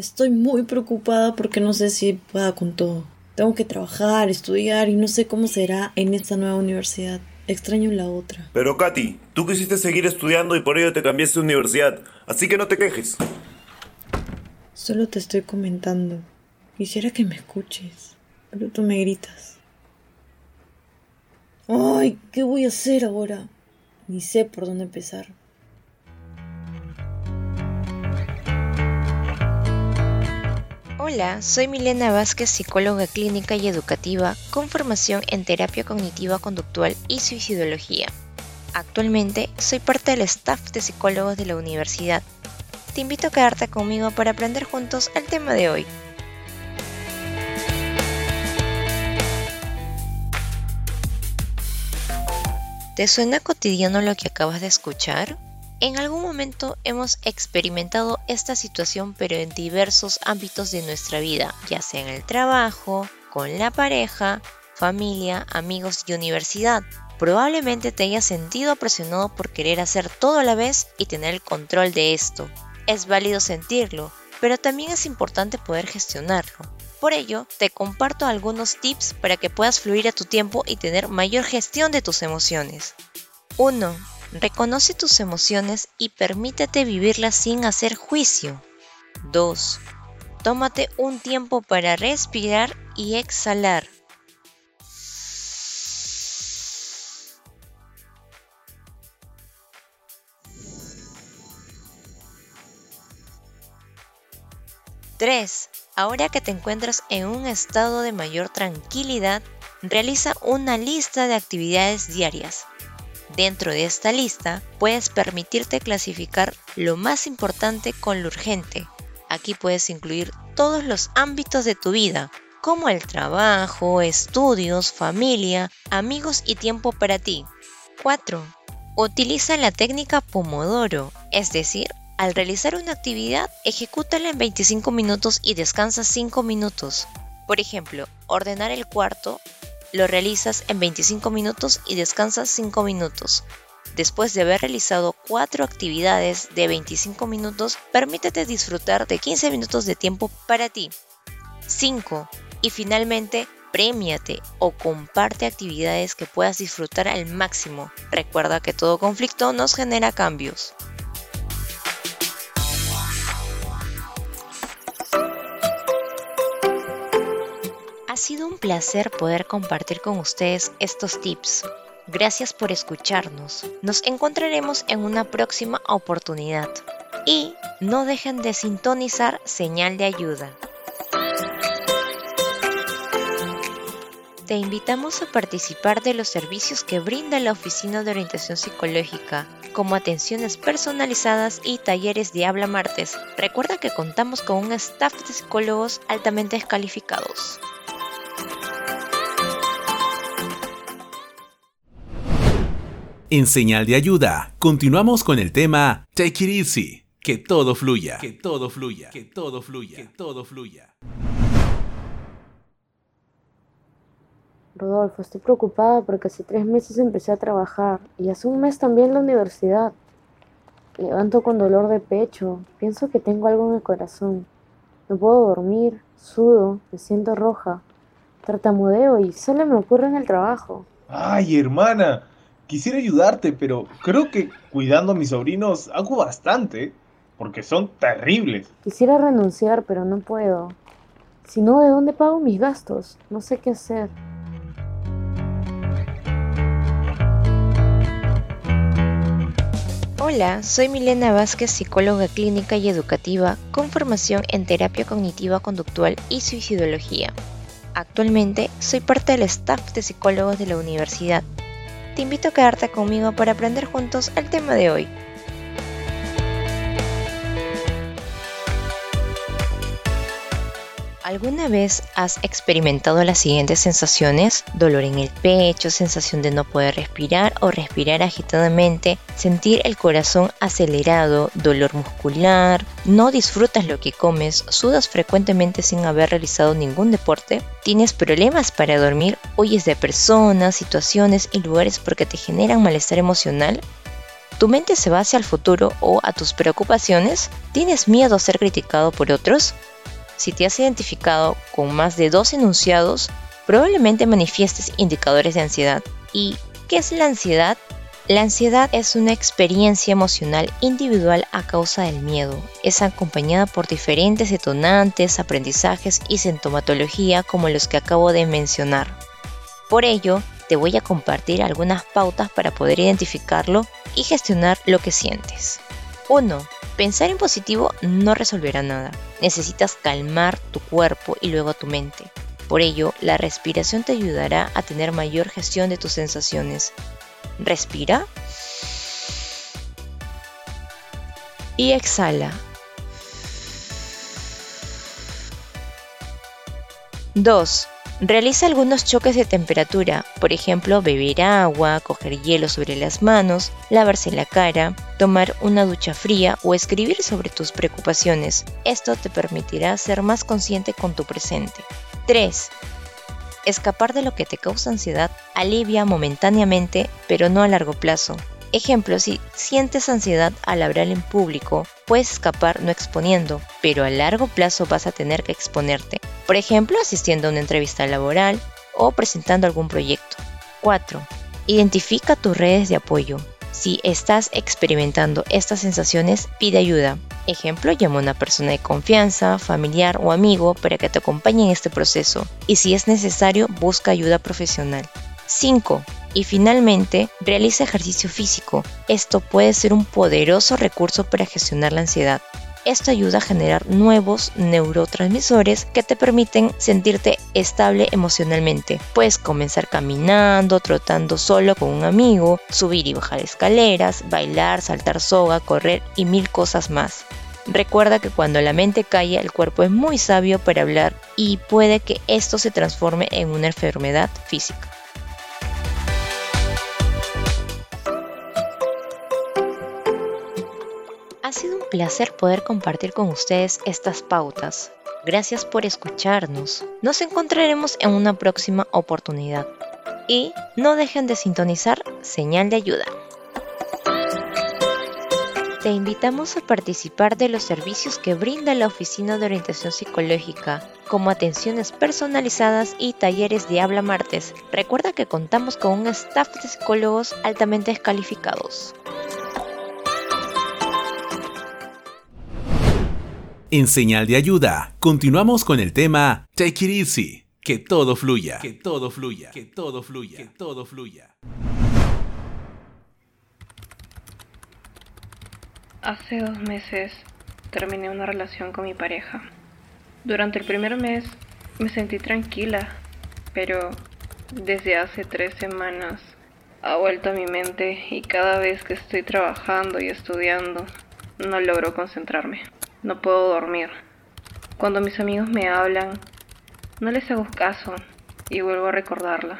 estoy muy preocupada porque no sé si pueda con todo. Tengo que trabajar, estudiar y no sé cómo será en esta nueva universidad. Extraño la otra. Pero Katy, tú quisiste seguir estudiando y por ello te cambiaste de universidad, así que no te quejes. Solo te estoy comentando. Quisiera que me escuches, pero tú me gritas. Ay, ¿qué voy a hacer ahora? Ni sé por dónde empezar. Hola, soy Milena Vázquez, psicóloga clínica y educativa con formación en terapia cognitiva conductual y suicidología. Actualmente soy parte del staff de psicólogos de la universidad. Te invito a quedarte conmigo para aprender juntos el tema de hoy. ¿Te suena cotidiano lo que acabas de escuchar? En algún momento hemos experimentado esta situación pero en diversos ámbitos de nuestra vida, ya sea en el trabajo, con la pareja, familia, amigos y universidad. Probablemente te hayas sentido presionado por querer hacer todo a la vez y tener el control de esto. Es válido sentirlo, pero también es importante poder gestionarlo. Por ello, te comparto algunos tips para que puedas fluir a tu tiempo y tener mayor gestión de tus emociones. 1. Reconoce tus emociones y permítete vivirlas sin hacer juicio. 2. Tómate un tiempo para respirar y exhalar. 3. Ahora que te encuentras en un estado de mayor tranquilidad, realiza una lista de actividades diarias. Dentro de esta lista puedes permitirte clasificar lo más importante con lo urgente. Aquí puedes incluir todos los ámbitos de tu vida, como el trabajo, estudios, familia, amigos y tiempo para ti. 4. Utiliza la técnica Pomodoro, es decir, al realizar una actividad, ejecútala en 25 minutos y descansa 5 minutos. Por ejemplo, ordenar el cuarto lo realizas en 25 minutos y descansas 5 minutos. Después de haber realizado 4 actividades de 25 minutos, permítete disfrutar de 15 minutos de tiempo para ti. 5. Y finalmente, premiate o comparte actividades que puedas disfrutar al máximo. Recuerda que todo conflicto nos genera cambios. Placer poder compartir con ustedes estos tips. Gracias por escucharnos. Nos encontraremos en una próxima oportunidad. Y no dejen de sintonizar señal de ayuda. Te invitamos a participar de los servicios que brinda la Oficina de Orientación Psicológica, como atenciones personalizadas y talleres de habla martes. Recuerda que contamos con un staff de psicólogos altamente descalificados. En señal de ayuda, continuamos con el tema Take it easy, que todo fluya, que todo fluya, que todo fluya, que todo fluya. Rodolfo, estoy preocupada porque hace tres meses empecé a trabajar y hace un mes también en la universidad. Levanto con dolor de pecho, pienso que tengo algo en el corazón. No puedo dormir, sudo, me siento roja, tartamudeo y solo me ocurre en el trabajo. Ay, hermana, Quisiera ayudarte, pero creo que cuidando a mis sobrinos hago bastante, porque son terribles. Quisiera renunciar, pero no puedo. Si no, ¿de dónde pago mis gastos? No sé qué hacer. Hola, soy Milena Vázquez, psicóloga clínica y educativa con formación en terapia cognitiva conductual y suicidología. Actualmente soy parte del staff de psicólogos de la universidad te invito a quedarte conmigo para aprender juntos el tema de hoy. ¿Alguna vez has experimentado las siguientes sensaciones? Dolor en el pecho, sensación de no poder respirar o respirar agitadamente, sentir el corazón acelerado, dolor muscular, no disfrutas lo que comes, sudas frecuentemente sin haber realizado ningún deporte, tienes problemas para dormir, huyes de personas, situaciones y lugares porque te generan malestar emocional, ¿Tu mente se va hacia el futuro o a tus preocupaciones? ¿Tienes miedo a ser criticado por otros? Si te has identificado con más de dos enunciados, probablemente manifiestes indicadores de ansiedad. ¿Y qué es la ansiedad? La ansiedad es una experiencia emocional individual a causa del miedo. Es acompañada por diferentes detonantes, aprendizajes y sintomatología como los que acabo de mencionar. Por ello, te voy a compartir algunas pautas para poder identificarlo y gestionar lo que sientes. 1. Pensar en positivo no resolverá nada. Necesitas calmar tu cuerpo y luego tu mente. Por ello, la respiración te ayudará a tener mayor gestión de tus sensaciones. Respira y exhala. 2. Realiza algunos choques de temperatura, por ejemplo, beber agua, coger hielo sobre las manos, lavarse la cara, tomar una ducha fría o escribir sobre tus preocupaciones. Esto te permitirá ser más consciente con tu presente. 3. Escapar de lo que te causa ansiedad alivia momentáneamente, pero no a largo plazo. Ejemplo, si sientes ansiedad al hablar en público, puedes escapar no exponiendo, pero a largo plazo vas a tener que exponerte. Por ejemplo, asistiendo a una entrevista laboral o presentando algún proyecto. 4. Identifica tus redes de apoyo. Si estás experimentando estas sensaciones, pide ayuda. Ejemplo, llama a una persona de confianza, familiar o amigo para que te acompañe en este proceso. Y si es necesario, busca ayuda profesional. 5. Y finalmente, realiza ejercicio físico. Esto puede ser un poderoso recurso para gestionar la ansiedad. Esto ayuda a generar nuevos neurotransmisores que te permiten sentirte estable emocionalmente. Puedes comenzar caminando, trotando solo con un amigo, subir y bajar escaleras, bailar, saltar soga, correr y mil cosas más. Recuerda que cuando la mente calla, el cuerpo es muy sabio para hablar y puede que esto se transforme en una enfermedad física. Placer poder compartir con ustedes estas pautas. Gracias por escucharnos. Nos encontraremos en una próxima oportunidad. Y no dejen de sintonizar Señal de Ayuda. Te invitamos a participar de los servicios que brinda la Oficina de Orientación Psicológica, como atenciones personalizadas y talleres de habla martes. Recuerda que contamos con un staff de psicólogos altamente descalificados. En señal de ayuda, continuamos con el tema Take it easy, que todo fluya, que todo fluya, que todo fluya, que todo fluya. Hace dos meses terminé una relación con mi pareja. Durante el primer mes me sentí tranquila, pero desde hace tres semanas ha vuelto a mi mente y cada vez que estoy trabajando y estudiando no logro concentrarme. No puedo dormir. Cuando mis amigos me hablan, no les hago caso y vuelvo a recordarla.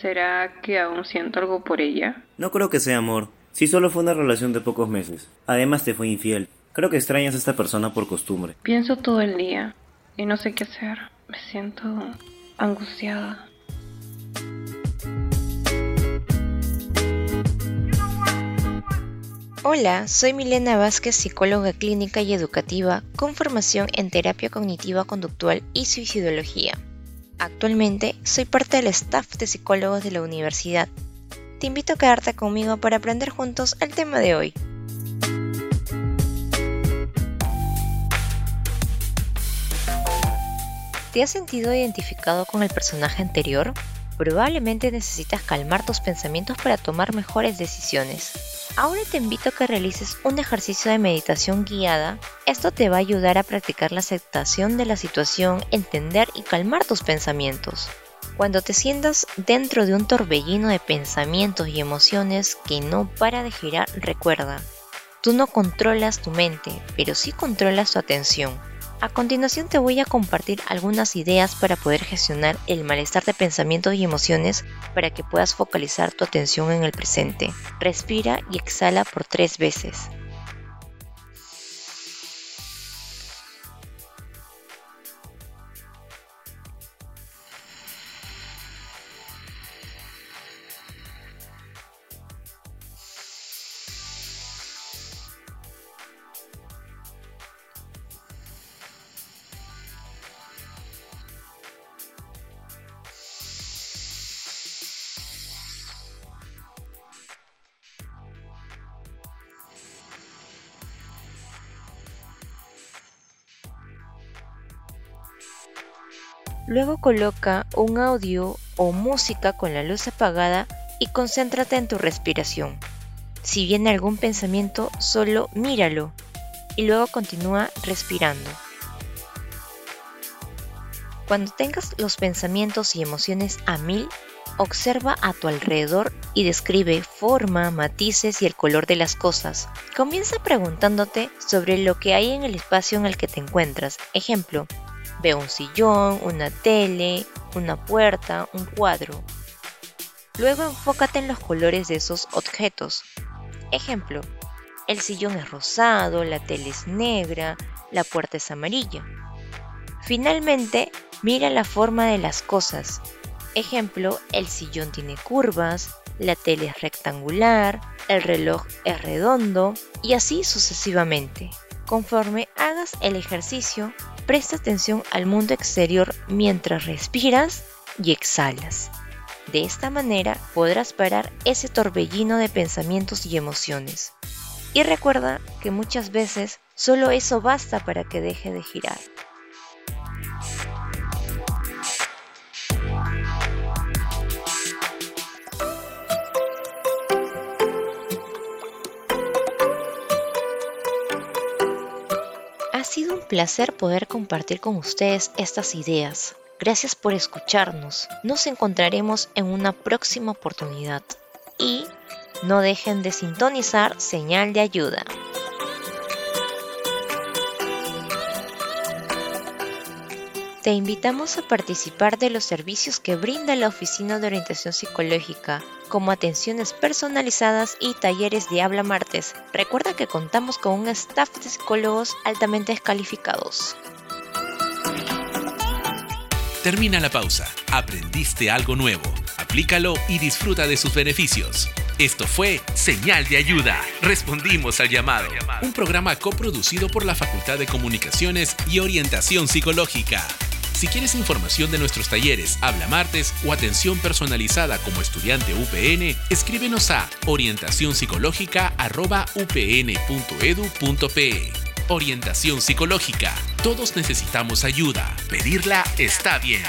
¿Será que aún siento algo por ella? No creo que sea amor. Si solo fue una relación de pocos meses. Además te fue infiel. Creo que extrañas a esta persona por costumbre. Pienso todo el día y no sé qué hacer. Me siento angustiada. Hola, soy Milena Vázquez, psicóloga clínica y educativa con formación en terapia cognitiva conductual y suicidología. Actualmente soy parte del staff de psicólogos de la universidad. Te invito a quedarte conmigo para aprender juntos el tema de hoy. ¿Te has sentido identificado con el personaje anterior? Probablemente necesitas calmar tus pensamientos para tomar mejores decisiones. Ahora te invito a que realices un ejercicio de meditación guiada. Esto te va a ayudar a practicar la aceptación de la situación, entender y calmar tus pensamientos. Cuando te sientas dentro de un torbellino de pensamientos y emociones que no para de girar, recuerda, tú no controlas tu mente, pero sí controlas tu atención. A continuación te voy a compartir algunas ideas para poder gestionar el malestar de pensamientos y emociones para que puedas focalizar tu atención en el presente. Respira y exhala por tres veces. Luego coloca un audio o música con la luz apagada y concéntrate en tu respiración. Si viene algún pensamiento, solo míralo y luego continúa respirando. Cuando tengas los pensamientos y emociones a mil, observa a tu alrededor y describe forma, matices y el color de las cosas. Comienza preguntándote sobre lo que hay en el espacio en el que te encuentras. Ejemplo, Veo un sillón, una tele, una puerta, un cuadro. Luego enfócate en los colores de esos objetos. Ejemplo, el sillón es rosado, la tele es negra, la puerta es amarilla. Finalmente, mira la forma de las cosas. Ejemplo, el sillón tiene curvas, la tele es rectangular, el reloj es redondo y así sucesivamente. Conforme hagas el ejercicio, presta atención al mundo exterior mientras respiras y exhalas. De esta manera podrás parar ese torbellino de pensamientos y emociones. Y recuerda que muchas veces solo eso basta para que deje de girar. Placer poder compartir con ustedes estas ideas. Gracias por escucharnos. Nos encontraremos en una próxima oportunidad. Y no dejen de sintonizar señal de ayuda. Te invitamos a participar de los servicios que brinda la Oficina de Orientación Psicológica, como atenciones personalizadas y talleres de habla martes. Recuerda que contamos con un staff de psicólogos altamente descalificados. Termina la pausa. Aprendiste algo nuevo. Aplícalo y disfruta de sus beneficios. Esto fue Señal de Ayuda. Respondimos al llamado. Un programa coproducido por la Facultad de Comunicaciones y Orientación Psicológica. Si quieres información de nuestros talleres Habla Martes o atención personalizada como estudiante UPN, escríbenos a orientacionpsicológica.upn.edu.pe. Orientación psicológica. Todos necesitamos ayuda. Pedirla está bien.